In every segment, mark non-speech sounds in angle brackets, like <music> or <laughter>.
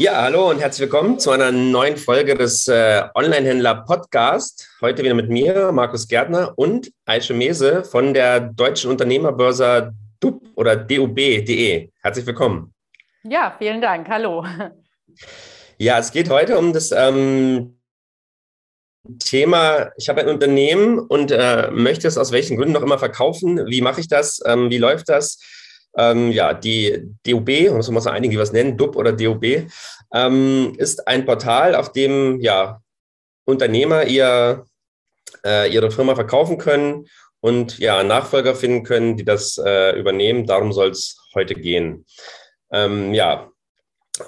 Ja, hallo und herzlich willkommen zu einer neuen Folge des äh, Online-Händler Podcast. Heute wieder mit mir, Markus Gärtner und Aische Mese von der Deutschen Unternehmerbörse DUB oder DUB.de. Herzlich willkommen. Ja, vielen Dank. Hallo. Ja, es geht heute um das ähm, Thema, ich habe ein Unternehmen und äh, möchte es aus welchen Gründen noch immer verkaufen. Wie mache ich das? Ähm, wie läuft das? Ähm, ja, die DOB, muss man sagen, einige, die was nennen, DUB oder DOB, ähm, ist ein Portal, auf dem ja, Unternehmer ihr, äh, ihre Firma verkaufen können und ja, Nachfolger finden können, die das äh, übernehmen. Darum soll es heute gehen. Ähm, ja,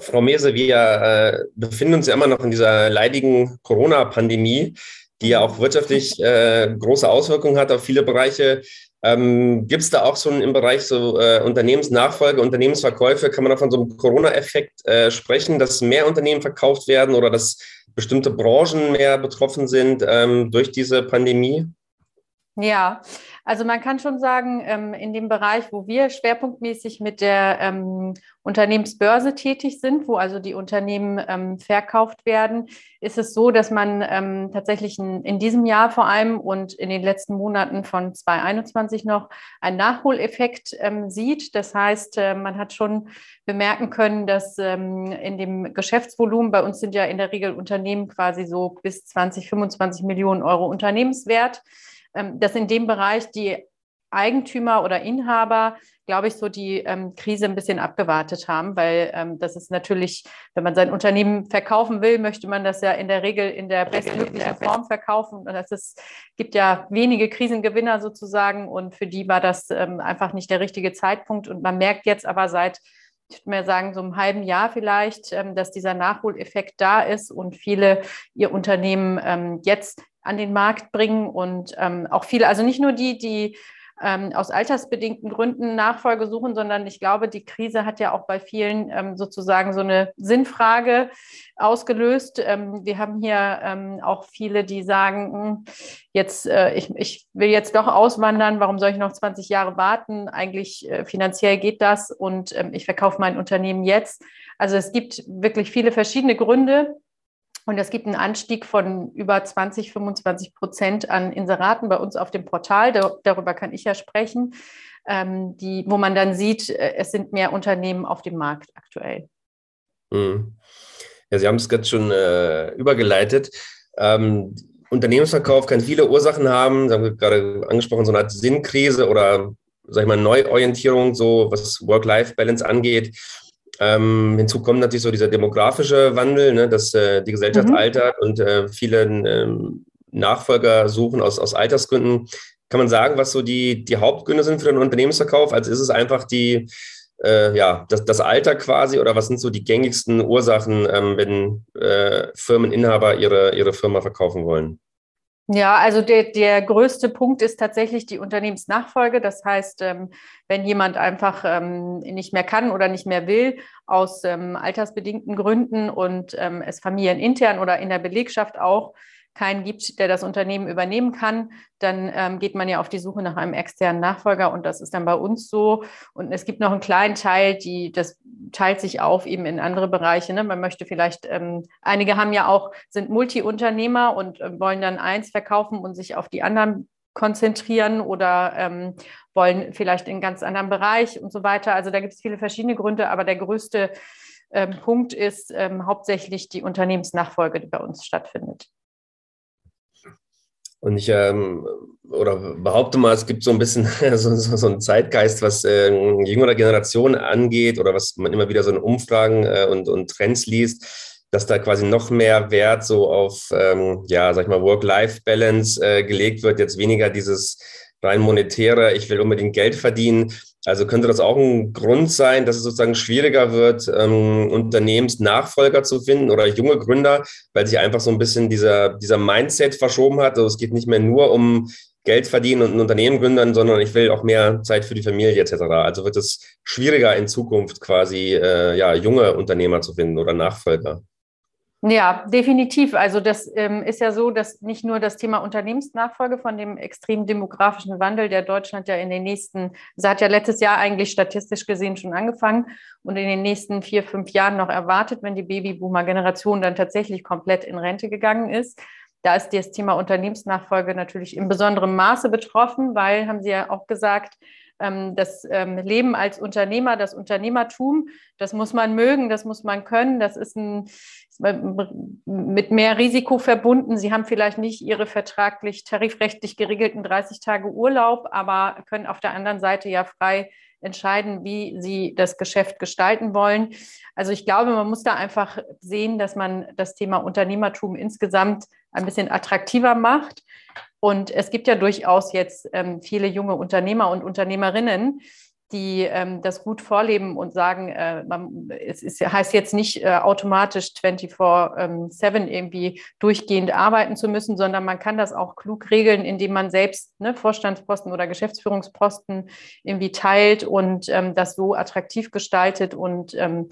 Frau Mese, wir äh, befinden uns ja immer noch in dieser leidigen Corona-Pandemie, die ja auch wirtschaftlich äh, große Auswirkungen hat auf viele Bereiche. Ähm, Gibt es da auch so im Bereich so äh, Unternehmensnachfolge, Unternehmensverkäufe, kann man da von so einem Corona-Effekt äh, sprechen, dass mehr Unternehmen verkauft werden oder dass bestimmte Branchen mehr betroffen sind ähm, durch diese Pandemie? Ja, also man kann schon sagen, ähm, in dem Bereich, wo wir schwerpunktmäßig mit der ähm, Unternehmensbörse tätig sind, wo also die Unternehmen ähm, verkauft werden, ist es so, dass man tatsächlich in diesem Jahr vor allem und in den letzten Monaten von 2021 noch einen Nachholeffekt sieht. Das heißt, äh, man hat schon bemerken können, dass in dem Geschäftsvolumen, bei uns sind ja in der Regel Unternehmen quasi so bis 20, 25 Millionen Euro Unternehmenswert, dass in dem Bereich die Eigentümer oder Inhaber, glaube ich, so die ähm, Krise ein bisschen abgewartet haben, weil ähm, das ist natürlich, wenn man sein Unternehmen verkaufen will, möchte man das ja in der Regel in der bestmöglichen Form verkaufen. Und es gibt ja wenige Krisengewinner sozusagen und für die war das ähm, einfach nicht der richtige Zeitpunkt. Und man merkt jetzt aber seit ich würde mal sagen, so einem halben Jahr vielleicht, ähm, dass dieser Nachholeffekt da ist und viele ihr Unternehmen ähm, jetzt an den Markt bringen und ähm, auch viele, also nicht nur die, die ähm, aus altersbedingten Gründen Nachfolge suchen, sondern ich glaube, die Krise hat ja auch bei vielen ähm, sozusagen so eine Sinnfrage ausgelöst. Ähm, wir haben hier ähm, auch viele, die sagen, hm, jetzt, äh, ich, ich will jetzt doch auswandern, warum soll ich noch 20 Jahre warten? Eigentlich äh, finanziell geht das und ähm, ich verkaufe mein Unternehmen jetzt. Also es gibt wirklich viele verschiedene Gründe, und es gibt einen Anstieg von über 20, 25 Prozent an Inseraten bei uns auf dem Portal. darüber kann ich ja sprechen, ähm, die, wo man dann sieht, äh, es sind mehr Unternehmen auf dem Markt aktuell. Mhm. Ja, Sie haben es gerade schon äh, übergeleitet. Ähm, Unternehmensverkauf kann viele Ursachen haben. Sie haben gerade angesprochen, so eine Art Sinnkrise oder, sag ich mal, Neuorientierung, so was Work-Life-Balance angeht. Ähm, hinzu kommt natürlich so dieser demografische Wandel, ne, dass äh, die Gesellschaft mhm. altert und äh, viele ähm, Nachfolger suchen aus, aus Altersgründen. Kann man sagen, was so die, die Hauptgründe sind für den Unternehmensverkauf? Also ist es einfach die, äh, ja, das, das Alter quasi oder was sind so die gängigsten Ursachen, ähm, wenn äh, Firmeninhaber ihre, ihre Firma verkaufen wollen? Ja, also der, der größte Punkt ist tatsächlich die Unternehmensnachfolge. Das heißt, ähm, wenn jemand einfach ähm, nicht mehr kann oder nicht mehr will, aus ähm, altersbedingten Gründen und es familienintern oder in der Belegschaft auch keinen gibt, der das Unternehmen übernehmen kann, dann ähm, geht man ja auf die Suche nach einem externen Nachfolger und das ist dann bei uns so. Und es gibt noch einen kleinen Teil, die das teilt sich auf eben in andere Bereiche. Ne? Man möchte vielleicht, ähm, einige haben ja auch, sind Multi-Unternehmer und äh, wollen dann eins verkaufen und sich auf die anderen konzentrieren oder ähm, wollen vielleicht in einen ganz anderen Bereich und so weiter. Also da gibt es viele verschiedene Gründe, aber der größte ähm, Punkt ist ähm, hauptsächlich die Unternehmensnachfolge, die bei uns stattfindet. Und ich ähm, oder behaupte mal, es gibt so ein bisschen <laughs> so, so, so einen Zeitgeist, was äh, jüngere Generation angeht oder was man immer wieder so in Umfragen äh, und, und Trends liest, dass da quasi noch mehr Wert so auf, ähm, ja, sag ich mal, Work-Life-Balance äh, gelegt wird, jetzt weniger dieses rein monetäre, ich will unbedingt Geld verdienen, also könnte das auch ein Grund sein, dass es sozusagen schwieriger wird, ähm, Unternehmensnachfolger zu finden oder junge Gründer, weil sich einfach so ein bisschen dieser, dieser Mindset verschoben hat. Also es geht nicht mehr nur um Geld verdienen und ein Unternehmen gründen, sondern ich will auch mehr Zeit für die Familie etc. Also wird es schwieriger in Zukunft quasi äh, ja, junge Unternehmer zu finden oder Nachfolger. Ja, definitiv. Also das ähm, ist ja so, dass nicht nur das Thema Unternehmensnachfolge von dem extremen demografischen Wandel, der Deutschland ja in den nächsten, das hat ja letztes Jahr eigentlich statistisch gesehen schon angefangen und in den nächsten vier, fünf Jahren noch erwartet, wenn die Babyboomer-Generation dann tatsächlich komplett in Rente gegangen ist. Da ist das Thema Unternehmensnachfolge natürlich in besonderem Maße betroffen, weil, haben Sie ja auch gesagt, das ähm, Leben als Unternehmer, das Unternehmertum, das muss man mögen, das muss man können, das ist ein, mit mehr Risiko verbunden. Sie haben vielleicht nicht Ihre vertraglich, tarifrechtlich geregelten 30 Tage Urlaub, aber können auf der anderen Seite ja frei entscheiden, wie sie das Geschäft gestalten wollen. Also ich glaube, man muss da einfach sehen, dass man das Thema Unternehmertum insgesamt ein bisschen attraktiver macht. Und es gibt ja durchaus jetzt ähm, viele junge Unternehmer und Unternehmerinnen, die ähm, das gut vorleben und sagen, äh, man, es ist, heißt jetzt nicht äh, automatisch 24-7 ähm, irgendwie durchgehend arbeiten zu müssen, sondern man kann das auch klug regeln, indem man selbst ne, Vorstandsposten oder Geschäftsführungsposten irgendwie teilt und ähm, das so attraktiv gestaltet und ähm,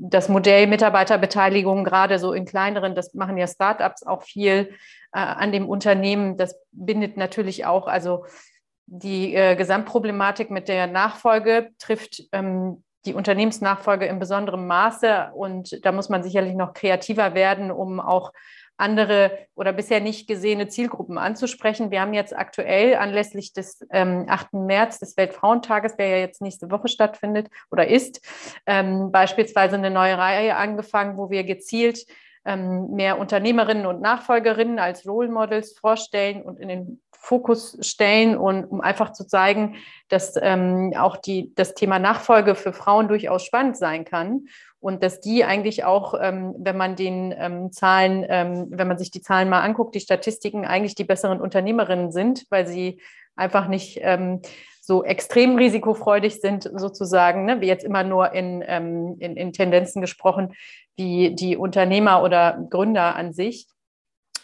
das Modell Mitarbeiterbeteiligung, gerade so in kleineren, das machen ja Startups auch viel äh, an dem Unternehmen, das bindet natürlich auch, also die äh, Gesamtproblematik mit der Nachfolge trifft ähm, die Unternehmensnachfolge in besonderem Maße. Und da muss man sicherlich noch kreativer werden, um auch andere oder bisher nicht gesehene Zielgruppen anzusprechen. Wir haben jetzt aktuell anlässlich des ähm, 8. März, des Weltfrauentages, der ja jetzt nächste Woche stattfindet oder ist, ähm, beispielsweise eine neue Reihe angefangen, wo wir gezielt ähm, mehr Unternehmerinnen und Nachfolgerinnen als Role Models vorstellen und in den Fokus stellen und um einfach zu zeigen, dass ähm, auch die, das Thema Nachfolge für Frauen durchaus spannend sein kann und dass die eigentlich auch, ähm, wenn man den ähm, Zahlen, ähm, wenn man sich die Zahlen mal anguckt, die Statistiken eigentlich die besseren Unternehmerinnen sind, weil sie einfach nicht ähm, so extrem risikofreudig sind, sozusagen, ne, wie jetzt immer nur in, ähm, in, in Tendenzen gesprochen, wie die Unternehmer oder Gründer an sich.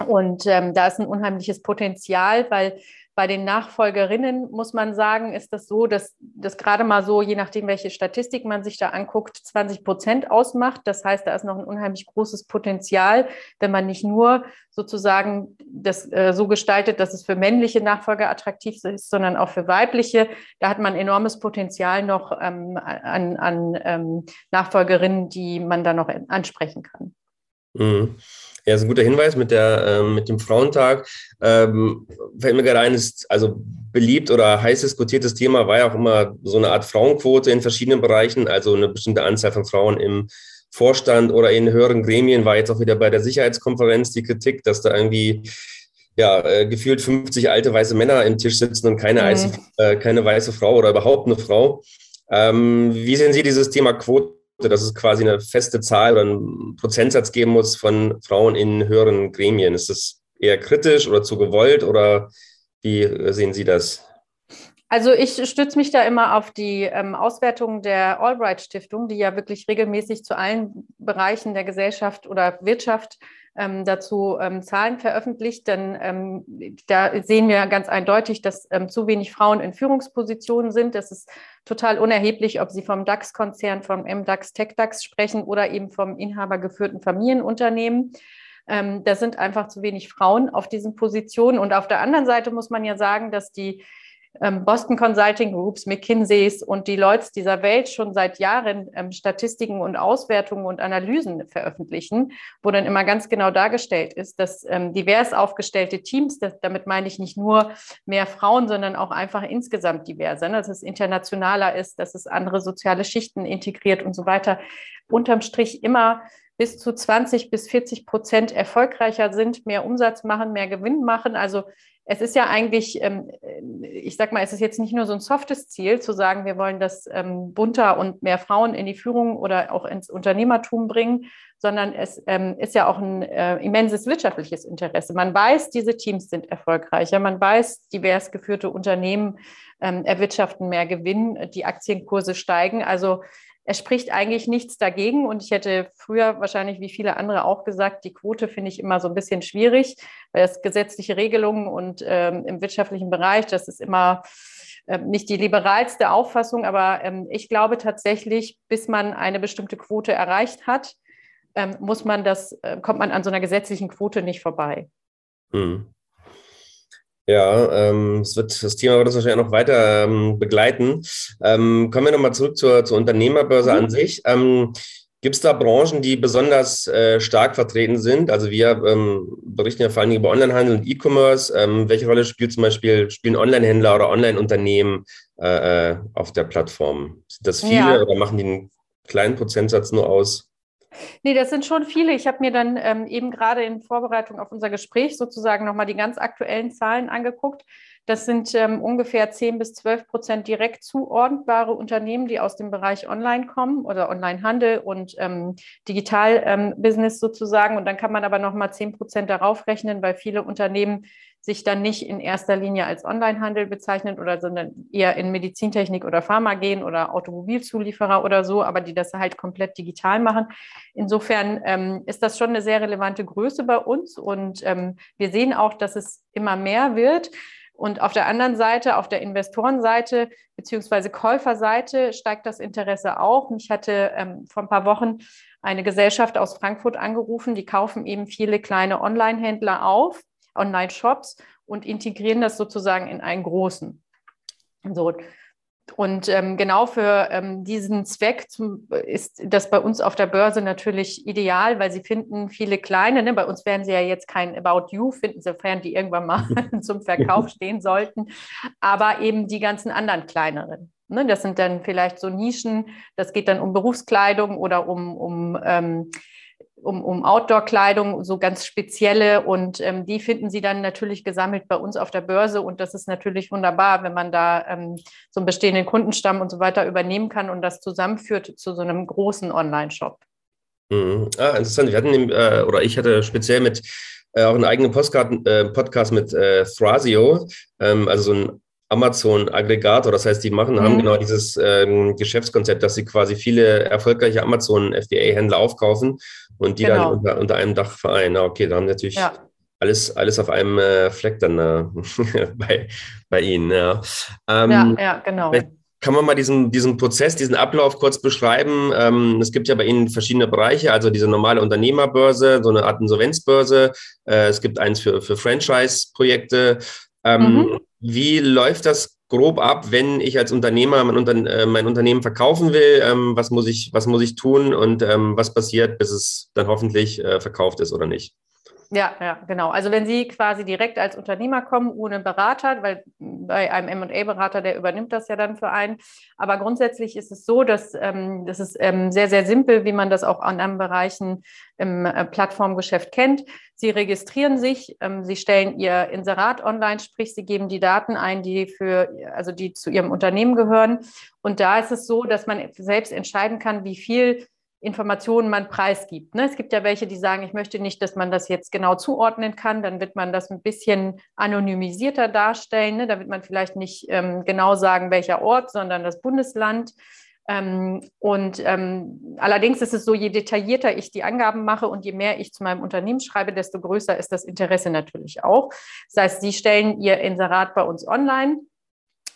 Und ähm, da ist ein unheimliches Potenzial, weil bei den Nachfolgerinnen muss man sagen, ist das so, dass das gerade mal so, je nachdem, welche Statistik man sich da anguckt, 20 Prozent ausmacht. Das heißt, da ist noch ein unheimlich großes Potenzial, wenn man nicht nur sozusagen das äh, so gestaltet, dass es für männliche Nachfolger attraktiv ist, sondern auch für weibliche. Da hat man enormes Potenzial noch ähm, an, an ähm, Nachfolgerinnen, die man da noch ansprechen kann. Mhm. Ja, ist ein guter Hinweis mit, der, äh, mit dem Frauentag. Ähm, fällt mir gerade ein, ist also beliebt oder heiß diskutiertes Thema war ja auch immer so eine Art Frauenquote in verschiedenen Bereichen, also eine bestimmte Anzahl von Frauen im Vorstand oder in höheren Gremien war jetzt auch wieder bei der Sicherheitskonferenz die Kritik, dass da irgendwie ja, äh, gefühlt 50 alte weiße Männer im Tisch sitzen und keine, mhm. weiße, äh, keine weiße Frau oder überhaupt eine Frau. Ähm, wie sehen Sie dieses Thema Quote? Dass es quasi eine feste Zahl oder einen Prozentsatz geben muss von Frauen in höheren Gremien. Ist das eher kritisch oder zu gewollt oder wie sehen Sie das? Also ich stütze mich da immer auf die ähm, Auswertung der Albright Stiftung, die ja wirklich regelmäßig zu allen Bereichen der Gesellschaft oder Wirtschaft ähm, dazu ähm, Zahlen veröffentlicht, denn ähm, da sehen wir ganz eindeutig, dass ähm, zu wenig Frauen in Führungspositionen sind. Das ist total unerheblich, ob Sie vom DAX-Konzern, vom MDAX, TechDAX sprechen oder eben vom inhabergeführten Familienunternehmen. Ähm, da sind einfach zu wenig Frauen auf diesen Positionen. Und auf der anderen Seite muss man ja sagen, dass die Boston Consulting Groups, McKinseys und die Leute dieser Welt schon seit Jahren ähm, Statistiken und Auswertungen und Analysen veröffentlichen, wo dann immer ganz genau dargestellt ist, dass ähm, divers aufgestellte Teams, das, damit meine ich nicht nur mehr Frauen, sondern auch einfach insgesamt diverser, dass es internationaler ist, dass es andere soziale Schichten integriert und so weiter, unterm Strich immer bis zu 20 bis 40 Prozent erfolgreicher sind, mehr Umsatz machen, mehr Gewinn machen. Also es ist ja eigentlich, ähm, ich sag mal, es ist jetzt nicht nur so ein softes Ziel, zu sagen, wir wollen das ähm, bunter und mehr Frauen in die Führung oder auch ins Unternehmertum bringen, sondern es ähm, ist ja auch ein äh, immenses wirtschaftliches Interesse. Man weiß, diese Teams sind erfolgreicher, man weiß, divers geführte Unternehmen erwirtschaften mehr Gewinn, die Aktienkurse steigen. Also es spricht eigentlich nichts dagegen. Und ich hätte früher wahrscheinlich wie viele andere auch gesagt, die Quote finde ich immer so ein bisschen schwierig, weil es gesetzliche Regelungen und ähm, im wirtschaftlichen Bereich, das ist immer äh, nicht die liberalste Auffassung, aber ähm, ich glaube tatsächlich, bis man eine bestimmte Quote erreicht hat, ähm, muss man das, äh, kommt man an so einer gesetzlichen Quote nicht vorbei. Hm. Ja, ähm, es wird das Thema wird uns wahrscheinlich noch weiter ähm, begleiten. Ähm, kommen wir nochmal zurück zur, zur Unternehmerbörse mhm. an sich. Ähm, Gibt es da Branchen, die besonders äh, stark vertreten sind? Also wir ähm, berichten ja vor allem über Onlinehandel und E-Commerce. Ähm, welche Rolle spielt zum Beispiel spielen Onlinehändler oder Online-Unternehmen äh, äh auf der Plattform? Sind das viele ja. oder machen die einen kleinen Prozentsatz nur aus? Nee, das sind schon viele. Ich habe mir dann ähm, eben gerade in Vorbereitung auf unser Gespräch sozusagen nochmal die ganz aktuellen Zahlen angeguckt. Das sind ähm, ungefähr 10 bis 12 Prozent direkt zuordnbare Unternehmen, die aus dem Bereich Online kommen oder Onlinehandel und ähm, Digital-Business ähm, sozusagen. Und dann kann man aber nochmal 10 Prozent darauf rechnen, weil viele Unternehmen sich dann nicht in erster Linie als Onlinehandel bezeichnen oder sondern eher in Medizintechnik oder Pharma gehen oder Automobilzulieferer oder so, aber die das halt komplett digital machen. Insofern ähm, ist das schon eine sehr relevante Größe bei uns und ähm, wir sehen auch, dass es immer mehr wird. Und auf der anderen Seite, auf der Investorenseite beziehungsweise Käuferseite steigt das Interesse auch. Mich hatte ähm, vor ein paar Wochen eine Gesellschaft aus Frankfurt angerufen, die kaufen eben viele kleine Online-Händler auf Online-Shops und integrieren das sozusagen in einen großen. So. Und ähm, genau für ähm, diesen Zweck zum, ist das bei uns auf der Börse natürlich ideal, weil sie finden viele kleine, ne, bei uns werden sie ja jetzt kein About You finden, sofern die irgendwann mal <laughs> <laughs> zum Verkauf stehen sollten, aber eben die ganzen anderen kleineren. Ne, das sind dann vielleicht so Nischen, das geht dann um Berufskleidung oder um, um ähm, um, um Outdoor-Kleidung, so ganz spezielle. Und ähm, die finden Sie dann natürlich gesammelt bei uns auf der Börse. Und das ist natürlich wunderbar, wenn man da ähm, so einen bestehenden Kundenstamm und so weiter übernehmen kann und das zusammenführt zu so einem großen Online-Shop. Mhm. Ah, interessant. Wir hatten, äh, oder ich hatte speziell mit äh, auch einen eigenen Postcard, äh, Podcast mit äh, Thrasio, ähm, also so ein Amazon-Aggregator. Das heißt, die machen, mhm. haben genau dieses ähm, Geschäftskonzept, dass sie quasi viele erfolgreiche Amazon-FBA-Händler aufkaufen und die genau. dann unter, unter, einem Dach vereinen. Okay, da haben natürlich ja. alles, alles auf einem äh, Fleck dann äh, <laughs> bei, bei Ihnen. Ja. Ähm, ja, ja, genau. Kann man mal diesen, diesen Prozess, diesen Ablauf kurz beschreiben? Ähm, es gibt ja bei Ihnen verschiedene Bereiche, also diese normale Unternehmerbörse, so eine Art Insolvenzbörse. Äh, es gibt eins für, für Franchise-Projekte. Ähm, mhm. Wie läuft das grob ab, wenn ich als Unternehmer mein, Unter äh, mein Unternehmen verkaufen will? Ähm, was, muss ich, was muss ich tun und ähm, was passiert, bis es dann hoffentlich äh, verkauft ist oder nicht? Ja, ja, genau. Also wenn Sie quasi direkt als Unternehmer kommen, ohne Berater, weil bei einem M&A-Berater, der übernimmt das ja dann für einen. Aber grundsätzlich ist es so, dass ähm, das ist ähm, sehr, sehr simpel, wie man das auch an anderen Bereichen im äh, Plattformgeschäft kennt. Sie registrieren sich, ähm, Sie stellen Ihr Inserat online, sprich, Sie geben die Daten ein, die für, also die zu Ihrem Unternehmen gehören. Und da ist es so, dass man selbst entscheiden kann, wie viel Informationen man preisgibt. Ne? Es gibt ja welche, die sagen, ich möchte nicht, dass man das jetzt genau zuordnen kann. Dann wird man das ein bisschen anonymisierter darstellen. Ne? Da wird man vielleicht nicht ähm, genau sagen, welcher Ort, sondern das Bundesland. Ähm, und ähm, allerdings ist es so, je detaillierter ich die Angaben mache und je mehr ich zu meinem Unternehmen schreibe, desto größer ist das Interesse natürlich auch. Das heißt, Sie stellen Ihr Inserat bei uns online.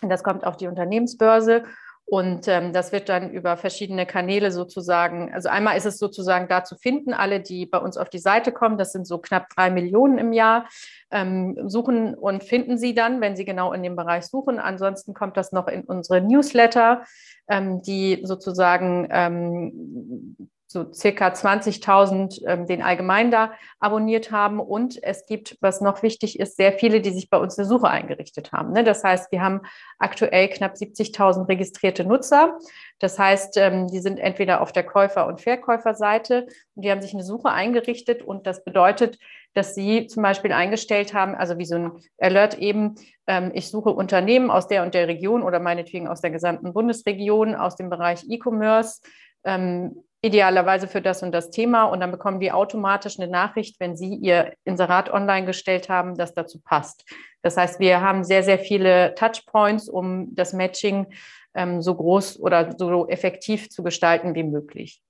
Und das kommt auf die Unternehmensbörse und ähm, das wird dann über verschiedene Kanäle sozusagen, also einmal ist es sozusagen da zu finden, alle, die bei uns auf die Seite kommen, das sind so knapp drei Millionen im Jahr, ähm, suchen und finden sie dann, wenn sie genau in dem Bereich suchen. Ansonsten kommt das noch in unsere Newsletter, ähm, die sozusagen ähm, so circa 20.000 ähm, den allgemein da abonniert haben. Und es gibt, was noch wichtig ist, sehr viele, die sich bei uns eine Suche eingerichtet haben. Ne? Das heißt, wir haben aktuell knapp 70.000 registrierte Nutzer. Das heißt, ähm, die sind entweder auf der Käufer- und Verkäuferseite und die haben sich eine Suche eingerichtet. Und das bedeutet, dass sie zum Beispiel eingestellt haben, also wie so ein Alert eben, ähm, ich suche Unternehmen aus der und der Region oder meinetwegen aus der gesamten Bundesregion, aus dem Bereich E-Commerce ähm, idealerweise für das und das Thema und dann bekommen die automatisch eine Nachricht, wenn Sie Ihr Inserat online gestellt haben, das dazu passt. Das heißt, wir haben sehr, sehr viele Touchpoints, um das Matching ähm, so groß oder so effektiv zu gestalten wie möglich.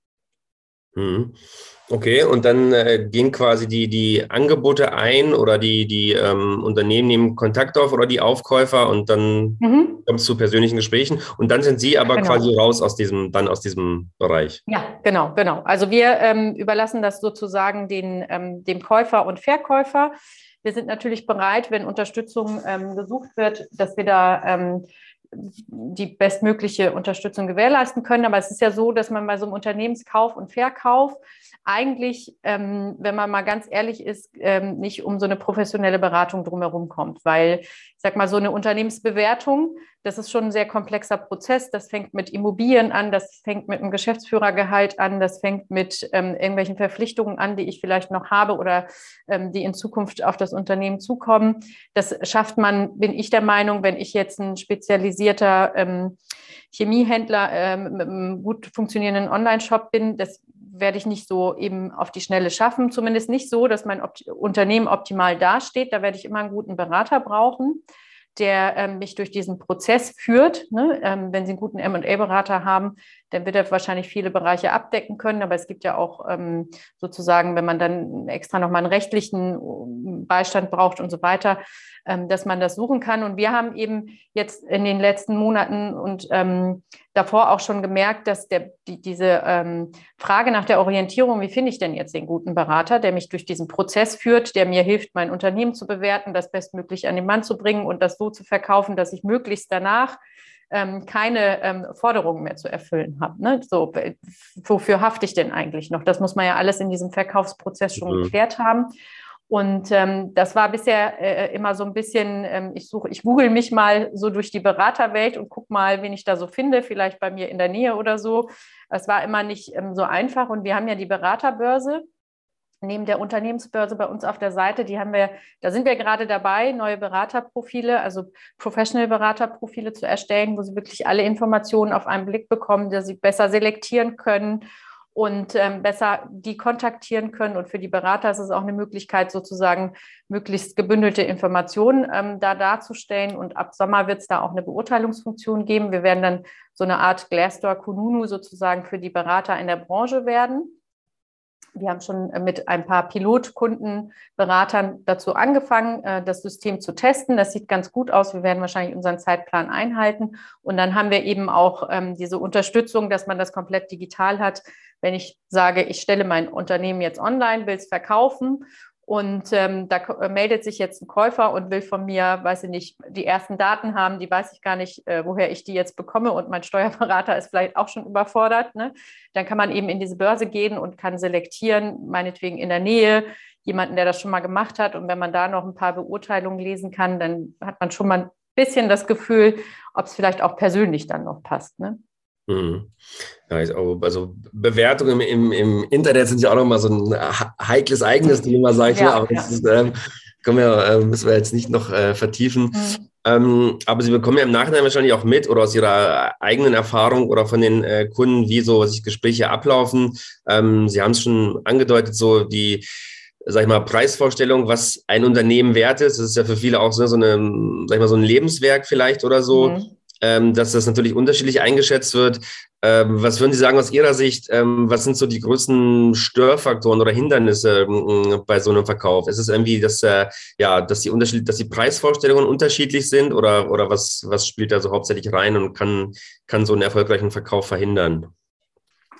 Mhm. Okay, und dann äh, gehen quasi die, die Angebote ein oder die, die ähm, Unternehmen nehmen Kontakt auf oder die Aufkäufer und dann mhm. kommt es zu persönlichen Gesprächen und dann sind Sie aber genau. quasi raus aus diesem, dann aus diesem Bereich. Ja, genau, genau. Also wir ähm, überlassen das sozusagen den, ähm, dem Käufer und Verkäufer. Wir sind natürlich bereit, wenn Unterstützung ähm, gesucht wird, dass wir da ähm, die bestmögliche Unterstützung gewährleisten können. Aber es ist ja so, dass man bei so einem Unternehmenskauf und Verkauf eigentlich, ähm, wenn man mal ganz ehrlich ist, ähm, nicht um so eine professionelle Beratung drumherum kommt, weil ich sag mal, so eine Unternehmensbewertung, das ist schon ein sehr komplexer Prozess. Das fängt mit Immobilien an, das fängt mit einem Geschäftsführergehalt an, das fängt mit ähm, irgendwelchen Verpflichtungen an, die ich vielleicht noch habe oder ähm, die in Zukunft auf das Unternehmen zukommen. Das schafft man, bin ich der Meinung, wenn ich jetzt ein spezialisierter ähm, Chemiehändler ähm, mit einem gut funktionierenden Online-Shop bin, das werde ich nicht so eben auf die Schnelle schaffen. Zumindest nicht so, dass mein Opt Unternehmen optimal dasteht. Da werde ich immer einen guten Berater brauchen, der ähm, mich durch diesen Prozess führt. Ne? Ähm, wenn Sie einen guten MA-Berater haben, dann wird er wahrscheinlich viele Bereiche abdecken können. Aber es gibt ja auch ähm, sozusagen, wenn man dann extra nochmal einen rechtlichen ähm, Beistand braucht und so weiter, ähm, dass man das suchen kann. Und wir haben eben jetzt in den letzten Monaten und ähm, davor auch schon gemerkt, dass der, die, diese ähm, Frage nach der Orientierung, wie finde ich denn jetzt den guten Berater, der mich durch diesen Prozess führt, der mir hilft, mein Unternehmen zu bewerten, das bestmöglich an den Mann zu bringen und das so zu verkaufen, dass ich möglichst danach ähm, keine ähm, Forderungen mehr zu erfüllen habe. Ne? So, wofür hafte ich denn eigentlich noch? Das muss man ja alles in diesem Verkaufsprozess schon mhm. geklärt haben. Und ähm, das war bisher äh, immer so ein bisschen, ähm, ich suche, ich google mich mal so durch die Beraterwelt und gucke mal, wen ich da so finde, vielleicht bei mir in der Nähe oder so. Es war immer nicht ähm, so einfach. Und wir haben ja die Beraterbörse neben der Unternehmensbörse bei uns auf der Seite, die haben wir, da sind wir gerade dabei, neue Beraterprofile, also Professional-Beraterprofile zu erstellen, wo sie wirklich alle Informationen auf einen Blick bekommen, dass sie besser selektieren können und ähm, besser die kontaktieren können. Und für die Berater ist es auch eine Möglichkeit, sozusagen möglichst gebündelte Informationen ähm, da darzustellen. Und ab Sommer wird es da auch eine Beurteilungsfunktion geben. Wir werden dann so eine Art Glassdoor Kununu sozusagen für die Berater in der Branche werden. Wir haben schon mit ein paar Pilotkundenberatern dazu angefangen, äh, das System zu testen. Das sieht ganz gut aus. Wir werden wahrscheinlich unseren Zeitplan einhalten. Und dann haben wir eben auch ähm, diese Unterstützung, dass man das komplett digital hat. Wenn ich sage, ich stelle mein Unternehmen jetzt online, will es verkaufen und ähm, da äh, meldet sich jetzt ein Käufer und will von mir, weiß ich nicht, die ersten Daten haben, die weiß ich gar nicht, äh, woher ich die jetzt bekomme und mein Steuerberater <laughs> ist vielleicht auch schon überfordert. Ne? Dann kann man eben in diese Börse gehen und kann selektieren, meinetwegen in der Nähe, jemanden, der das schon mal gemacht hat. Und wenn man da noch ein paar Beurteilungen lesen kann, dann hat man schon mal ein bisschen das Gefühl, ob es vielleicht auch persönlich dann noch passt. Ne? Mhm. Ja, also Bewertungen im, im, Internet sind ja auch nochmal so ein heikles eigenes Thema, sage ich ja, mal. Aber ja. das ist, ähm, können wir, äh, müssen wir jetzt nicht noch äh, vertiefen. Mhm. Ähm, aber Sie bekommen ja im Nachhinein wahrscheinlich auch mit oder aus Ihrer eigenen Erfahrung oder von den äh, Kunden, wie so sich Gespräche ablaufen. Ähm, Sie haben es schon angedeutet, so die sag ich mal, Preisvorstellung, was ein Unternehmen wert ist. Das ist ja für viele auch so, so, eine, sag ich mal, so ein Lebenswerk vielleicht oder so. Mhm ähm, dass das natürlich unterschiedlich eingeschätzt wird. Ähm, was würden Sie sagen aus Ihrer Sicht? Ähm, was sind so die größten Störfaktoren oder Hindernisse äh, bei so einem Verkauf? Ist es irgendwie, dass, äh, ja, dass, die Unterschied dass die Preisvorstellungen unterschiedlich sind oder, oder was, was spielt da so hauptsächlich rein und kann, kann so einen erfolgreichen Verkauf verhindern?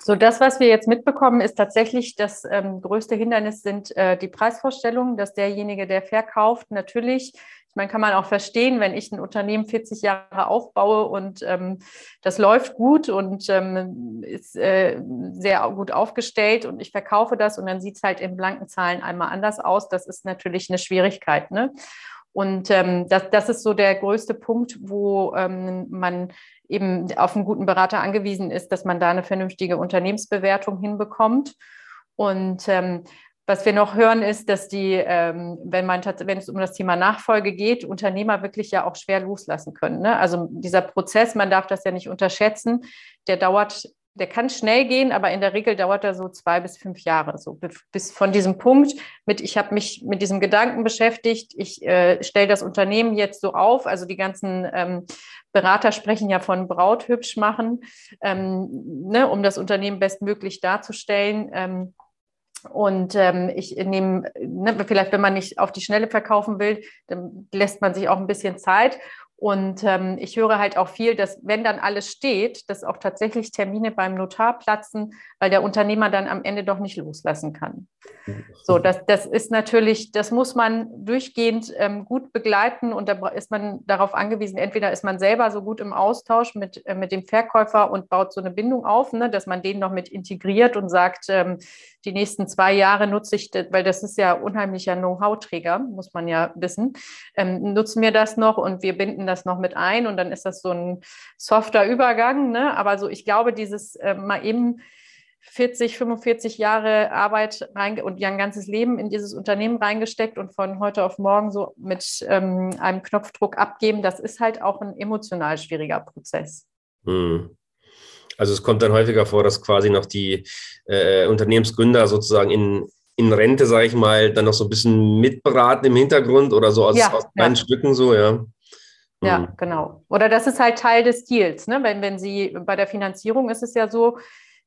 So, das, was wir jetzt mitbekommen, ist tatsächlich das ähm, größte Hindernis sind äh, die Preisvorstellungen, dass derjenige, der verkauft, natürlich ich meine, kann man auch verstehen, wenn ich ein Unternehmen 40 Jahre aufbaue und ähm, das läuft gut und ähm, ist äh, sehr gut aufgestellt und ich verkaufe das und dann sieht es halt in blanken Zahlen einmal anders aus. Das ist natürlich eine Schwierigkeit. Ne? Und ähm, das, das ist so der größte Punkt, wo ähm, man eben auf einen guten Berater angewiesen ist, dass man da eine vernünftige Unternehmensbewertung hinbekommt. Und ähm, was wir noch hören, ist, dass die, ähm, wenn man wenn es um das Thema Nachfolge geht, Unternehmer wirklich ja auch schwer loslassen können. Ne? Also dieser Prozess, man darf das ja nicht unterschätzen, der dauert der kann schnell gehen, aber in der Regel dauert er so zwei bis fünf Jahre, so bis von diesem Punkt mit, ich habe mich mit diesem Gedanken beschäftigt, ich äh, stelle das Unternehmen jetzt so auf, also die ganzen ähm, Berater sprechen ja von Braut hübsch machen, ähm, ne, um das Unternehmen bestmöglich darzustellen. Ähm, und ähm, ich nehme, ne, vielleicht wenn man nicht auf die Schnelle verkaufen will, dann lässt man sich auch ein bisschen Zeit. Und ähm, ich höre halt auch viel, dass wenn dann alles steht, dass auch tatsächlich Termine beim Notar platzen, weil der Unternehmer dann am Ende doch nicht loslassen kann. So, das, das ist natürlich, das muss man durchgehend ähm, gut begleiten und da ist man darauf angewiesen, entweder ist man selber so gut im Austausch mit, äh, mit dem Verkäufer und baut so eine Bindung auf, ne, dass man den noch mit integriert und sagt, ähm, die nächsten zwei Jahre nutze ich, weil das ist ja unheimlicher Know-how-Träger, muss man ja wissen, ähm, nutzen wir das noch und wir binden das noch mit ein und dann ist das so ein softer Übergang. Ne? Aber so, ich glaube, dieses äh, mal eben 40, 45 Jahre Arbeit rein und ein ganzes Leben in dieses Unternehmen reingesteckt und von heute auf morgen so mit ähm, einem Knopfdruck abgeben, das ist halt auch ein emotional schwieriger Prozess. Hm. Also es kommt dann häufiger vor, dass quasi noch die äh, Unternehmensgründer sozusagen in, in Rente, sage ich mal, dann noch so ein bisschen mitberaten im Hintergrund oder so aus, ja, aus kleinen ja. Stücken so, ja. Ja, hm. genau. Oder das ist halt Teil des Deals. Ne? Wenn, wenn Sie bei der Finanzierung ist es ja so,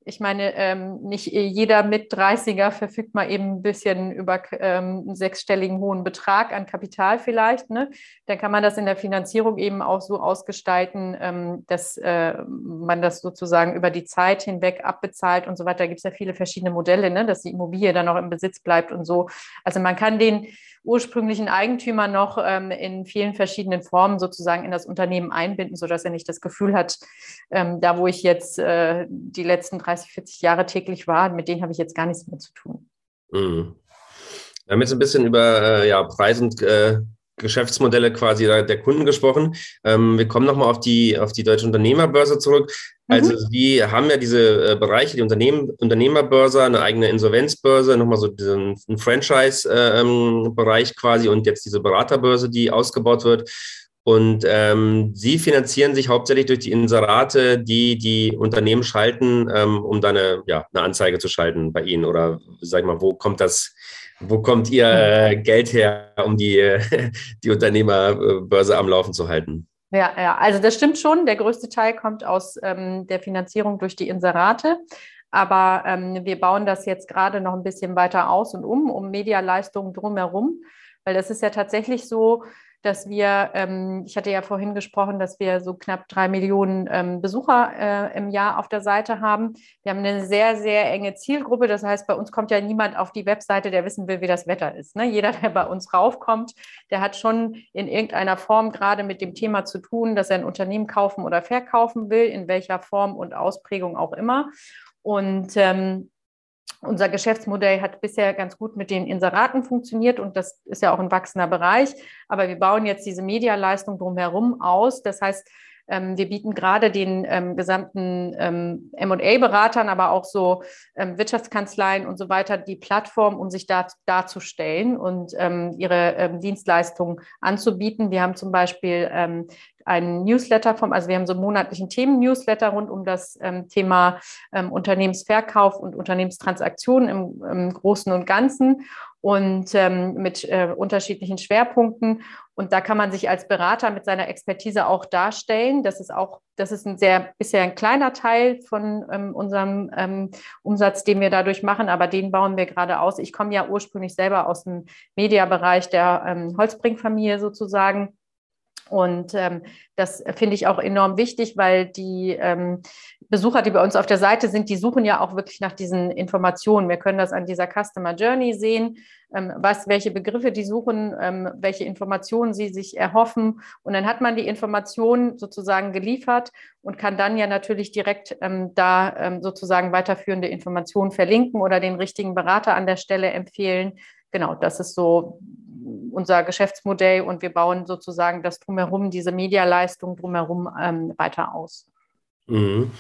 ich meine, ähm, nicht jeder mit 30er verfügt mal eben ein bisschen über ähm, einen sechsstelligen hohen Betrag an Kapital vielleicht. Ne? Dann kann man das in der Finanzierung eben auch so ausgestalten, ähm, dass äh, man das sozusagen über die Zeit hinweg abbezahlt und so weiter. Da gibt es ja viele verschiedene Modelle, ne? dass die Immobilie dann auch im Besitz bleibt und so. Also man kann den ursprünglichen Eigentümer noch ähm, in vielen verschiedenen Formen sozusagen in das Unternehmen einbinden, sodass er nicht das Gefühl hat, ähm, da wo ich jetzt äh, die letzten 30, 40 Jahre täglich war, mit denen habe ich jetzt gar nichts mehr zu tun. Mhm. Wir haben jetzt ein bisschen über äh, ja, Preis äh, Geschäftsmodelle quasi der Kunden gesprochen. Ähm, wir kommen nochmal auf die, auf die Deutsche Unternehmerbörse zurück. Also mhm. Sie haben ja diese äh, Bereiche, die Unternehmen, Unternehmerbörse, eine eigene Insolvenzbörse, nochmal so diesen Franchise-Bereich äh, ähm, quasi und jetzt diese Beraterbörse, die ausgebaut wird. Und ähm, Sie finanzieren sich hauptsächlich durch die Inserate, die die Unternehmen schalten, ähm, um dann eine, ja, eine Anzeige zu schalten bei Ihnen. Oder sag ich mal, wo kommt das, wo kommt Ihr äh, Geld her, um die, <laughs> die Unternehmerbörse am Laufen zu halten? Ja, ja, also das stimmt schon. Der größte Teil kommt aus ähm, der Finanzierung durch die Inserate. Aber ähm, wir bauen das jetzt gerade noch ein bisschen weiter aus und um, um Medialeistungen drumherum. Weil das ist ja tatsächlich so, dass wir, ähm, ich hatte ja vorhin gesprochen, dass wir so knapp drei Millionen ähm, Besucher äh, im Jahr auf der Seite haben. Wir haben eine sehr, sehr enge Zielgruppe. Das heißt, bei uns kommt ja niemand auf die Webseite, der wissen will, wie das Wetter ist. Ne? Jeder, der bei uns raufkommt, der hat schon in irgendeiner Form gerade mit dem Thema zu tun, dass er ein Unternehmen kaufen oder verkaufen will, in welcher Form und Ausprägung auch immer. Und ähm, unser Geschäftsmodell hat bisher ganz gut mit den Inseraten funktioniert und das ist ja auch ein wachsender Bereich. Aber wir bauen jetzt diese Medialeistung drumherum aus. Das heißt, ähm, wir bieten gerade den ähm, gesamten ähm, MA-Beratern, aber auch so ähm, Wirtschaftskanzleien und so weiter die Plattform, um sich da, darzustellen und ähm, ihre ähm, Dienstleistungen anzubieten. Wir haben zum Beispiel einen Newsletter vom, also wir haben so einen monatlichen Themen-Newsletter rund um das ähm, Thema ähm, Unternehmensverkauf und Unternehmenstransaktionen im, im Großen und Ganzen und ähm, mit äh, unterschiedlichen Schwerpunkten. Und da kann man sich als Berater mit seiner Expertise auch darstellen. Das ist auch, das ist ein sehr, bisher ein kleiner Teil von ähm, unserem ähm, Umsatz, den wir dadurch machen, aber den bauen wir gerade aus. Ich komme ja ursprünglich selber aus dem Mediabereich der ähm, Holzbring-Familie sozusagen und ähm, das finde ich auch enorm wichtig, weil die ähm, Besucher, die bei uns auf der Seite sind, die suchen ja auch wirklich nach diesen Informationen. Wir können das an dieser Customer Journey sehen, ähm, was, welche Begriffe die suchen, ähm, welche Informationen sie sich erhoffen. Und dann hat man die Informationen sozusagen geliefert und kann dann ja natürlich direkt ähm, da ähm, sozusagen weiterführende Informationen verlinken oder den richtigen Berater an der Stelle empfehlen. Genau, das ist so unser Geschäftsmodell und wir bauen sozusagen das drumherum, diese Medialeistung drumherum ähm, weiter aus. Mhm.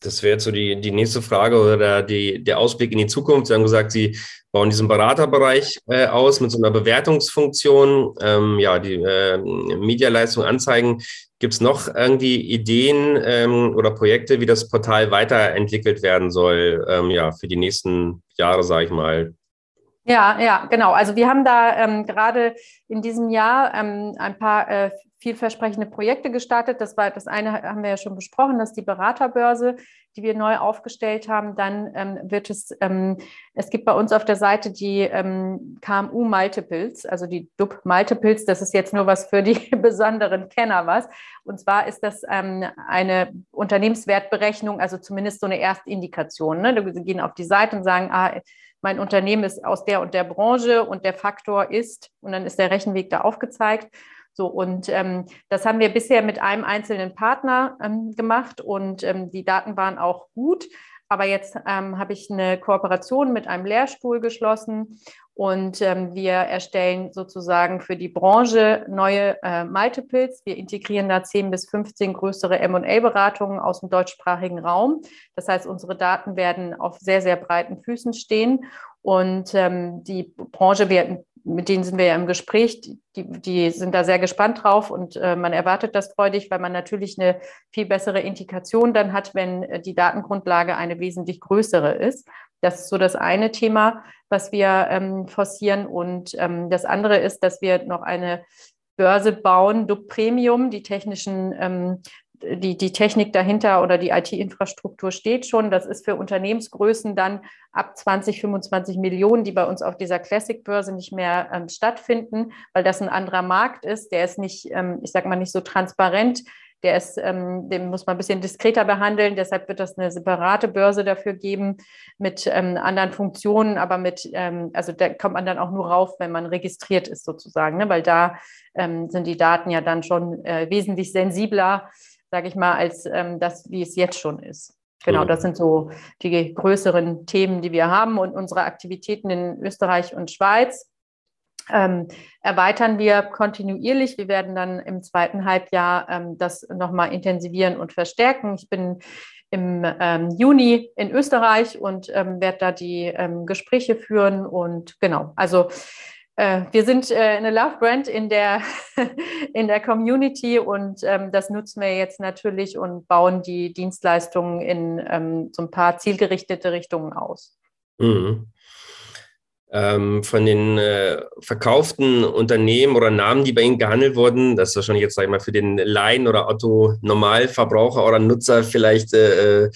Das wäre jetzt so die, die nächste Frage oder die, der Ausblick in die Zukunft. Sie haben gesagt, Sie bauen diesen Beraterbereich äh, aus mit so einer Bewertungsfunktion, ähm, ja, die äh, Medialeistung anzeigen. Gibt es noch irgendwie Ideen ähm, oder Projekte, wie das Portal weiterentwickelt werden soll, ähm, ja, für die nächsten Jahre, sage ich mal? Ja, ja, genau. Also wir haben da ähm, gerade in diesem Jahr ähm, ein paar äh, vielversprechende Projekte gestartet. Das war das eine haben wir ja schon besprochen, das ist die Beraterbörse, die wir neu aufgestellt haben. Dann ähm, wird es, ähm, es gibt bei uns auf der Seite die ähm, KMU Multiples, also die DUB Multiples. Das ist jetzt nur was für die <laughs> besonderen Kenner was. Und zwar ist das ähm, eine Unternehmenswertberechnung, also zumindest so eine Erstindikation. Ne? Da gehen auf die Seite und sagen, ah, mein Unternehmen ist aus der und der Branche und der Faktor ist, und dann ist der Rechenweg da aufgezeigt. So, und ähm, das haben wir bisher mit einem einzelnen Partner ähm, gemacht und ähm, die Daten waren auch gut. Aber jetzt ähm, habe ich eine Kooperation mit einem Lehrstuhl geschlossen und ähm, wir erstellen sozusagen für die Branche neue äh, Multiples. Wir integrieren da 10 bis 15 größere MA-Beratungen aus dem deutschsprachigen Raum. Das heißt, unsere Daten werden auf sehr, sehr breiten Füßen stehen. Und ähm, die Branche, wir mit denen sind wir ja im Gespräch, die, die sind da sehr gespannt drauf und äh, man erwartet das freudig, weil man natürlich eine viel bessere Indikation dann hat, wenn äh, die Datengrundlage eine wesentlich größere ist. Das ist so das eine Thema, was wir ähm, forcieren. Und ähm, das andere ist, dass wir noch eine Börse bauen, Duck Premium, die technischen ähm, die, die Technik dahinter oder die IT-Infrastruktur steht schon. Das ist für Unternehmensgrößen dann ab 20, 25 Millionen, die bei uns auf dieser Classic-Börse nicht mehr ähm, stattfinden, weil das ein anderer Markt ist. Der ist nicht, ähm, ich sage mal, nicht so transparent. Der ist, ähm, den muss man ein bisschen diskreter behandeln. Deshalb wird das eine separate Börse dafür geben mit ähm, anderen Funktionen, aber mit, ähm, also da kommt man dann auch nur rauf, wenn man registriert ist sozusagen, ne? weil da ähm, sind die Daten ja dann schon äh, wesentlich sensibler sage ich mal, als ähm, das, wie es jetzt schon ist. Genau, das sind so die größeren Themen, die wir haben und unsere Aktivitäten in Österreich und Schweiz. Ähm, erweitern wir kontinuierlich. Wir werden dann im zweiten Halbjahr ähm, das nochmal intensivieren und verstärken. Ich bin im ähm, Juni in Österreich und ähm, werde da die ähm, Gespräche führen. Und genau, also wir sind äh, eine Love Brand in der, <laughs> in der Community und ähm, das nutzen wir jetzt natürlich und bauen die Dienstleistungen in ähm, so ein paar zielgerichtete Richtungen aus. Mhm. Ähm, von den äh, verkauften Unternehmen oder Namen, die bei Ihnen gehandelt wurden, das ist wahrscheinlich jetzt, sag ich mal, für den Laien oder Otto Normalverbraucher oder Nutzer vielleicht äh, äh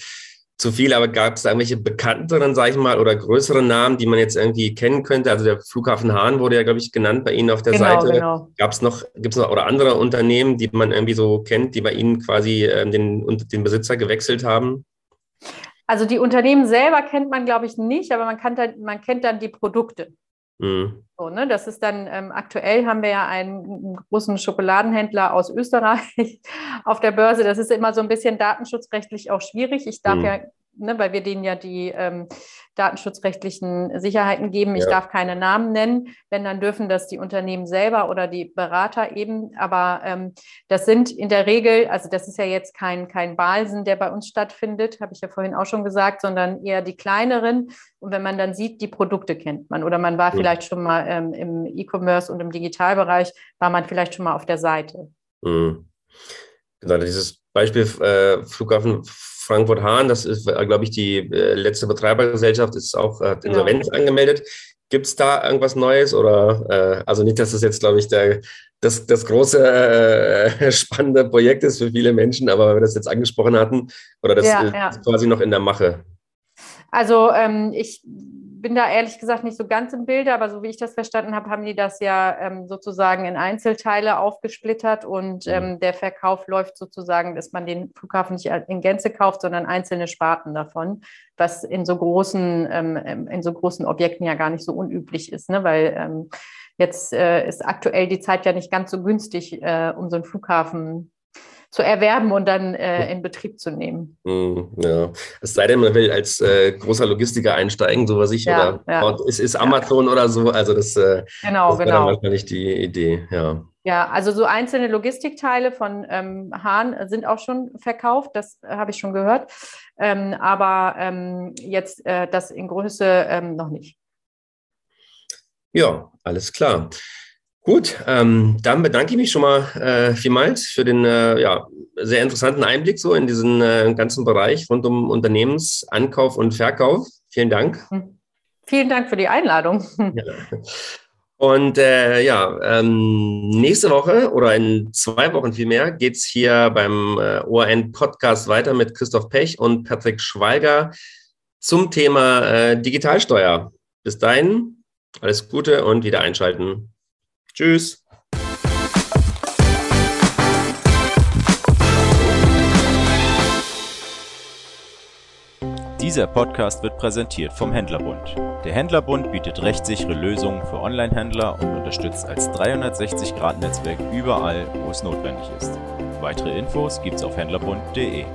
zu viel, aber gab es da irgendwelche bekannteren, sage ich mal, oder größeren Namen, die man jetzt irgendwie kennen könnte? Also der Flughafen Hahn wurde ja, glaube ich, genannt bei Ihnen auf der genau, Seite. Genau. Gab es noch, gibt es noch oder andere Unternehmen, die man irgendwie so kennt, die bei Ihnen quasi äh, den, den Besitzer gewechselt haben? Also die Unternehmen selber kennt man, glaube ich, nicht, aber man, kann dann, man kennt dann die Produkte. Mhm. So, ne? Das ist dann ähm, aktuell haben wir ja einen großen Schokoladenhändler aus Österreich <laughs> auf der Börse. Das ist immer so ein bisschen datenschutzrechtlich auch schwierig. Ich darf mhm. ja ne, weil wir denen ja die ähm, datenschutzrechtlichen Sicherheiten geben. Ich ja. darf keine Namen nennen, wenn dann dürfen das die Unternehmen selber oder die Berater eben. Aber ähm, das sind in der Regel, also das ist ja jetzt kein, kein Balsen, der bei uns stattfindet, habe ich ja vorhin auch schon gesagt, sondern eher die kleineren. Und wenn man dann sieht, die Produkte kennt man oder man war ja. vielleicht schon mal ähm, im E-Commerce und im Digitalbereich, war man vielleicht schon mal auf der Seite. Mhm. Genau, dieses Beispiel äh, Flughafen Frankfurt-Hahn, das ist, äh, glaube ich, die äh, letzte Betreibergesellschaft, ist auch hat Insolvenz ja. angemeldet. Gibt es da irgendwas Neues oder äh, also nicht, dass das jetzt, glaube ich, der, das, das große äh, <laughs> spannende Projekt ist für viele Menschen, aber weil wir das jetzt angesprochen hatten, oder das ja, ja. ist quasi noch in der Mache? Also ähm, ich bin da ehrlich gesagt nicht so ganz im Bilde, aber so wie ich das verstanden habe, haben die das ja ähm, sozusagen in Einzelteile aufgesplittert und mhm. ähm, der Verkauf läuft sozusagen, dass man den Flughafen nicht in Gänze kauft, sondern einzelne Sparten davon, was in so großen, ähm, in so großen Objekten ja gar nicht so unüblich ist, ne? weil ähm, jetzt äh, ist aktuell die Zeit ja nicht ganz so günstig, äh, um so einen Flughafen zu erwerben und dann äh, in Betrieb zu nehmen. Hm, ja, es sei denn, man will als äh, großer Logistiker einsteigen, so was ich, ja, oder ja. es ist Amazon ja. oder so, also das, äh, genau, das genau. wahrscheinlich die Idee, ja. Ja, also so einzelne Logistikteile von ähm, Hahn sind auch schon verkauft, das habe ich schon gehört. Ähm, aber ähm, jetzt äh, das in Größe ähm, noch nicht. Ja, alles klar. Gut, ähm, dann bedanke ich mich schon mal äh, vielmals für den äh, ja, sehr interessanten Einblick so in diesen äh, ganzen Bereich rund um Unternehmensankauf und Verkauf. Vielen Dank. Hm. Vielen Dank für die Einladung. <laughs> Ja. Und äh, ja, ähm, nächste Woche oder in zwei Wochen vielmehr geht es hier beim äh, ORN-Podcast weiter mit Christoph Pech und Patrick Schweiger zum Thema äh, Digitalsteuer. Bis dahin, alles Gute und wieder einschalten. Tschüss. Dieser Podcast wird präsentiert vom Händlerbund. Der Händlerbund bietet rechtssichere Lösungen für Online-Händler und unterstützt als 360-Grad-Netzwerk überall, wo es notwendig ist. Weitere Infos gibt's auf händlerbund.de.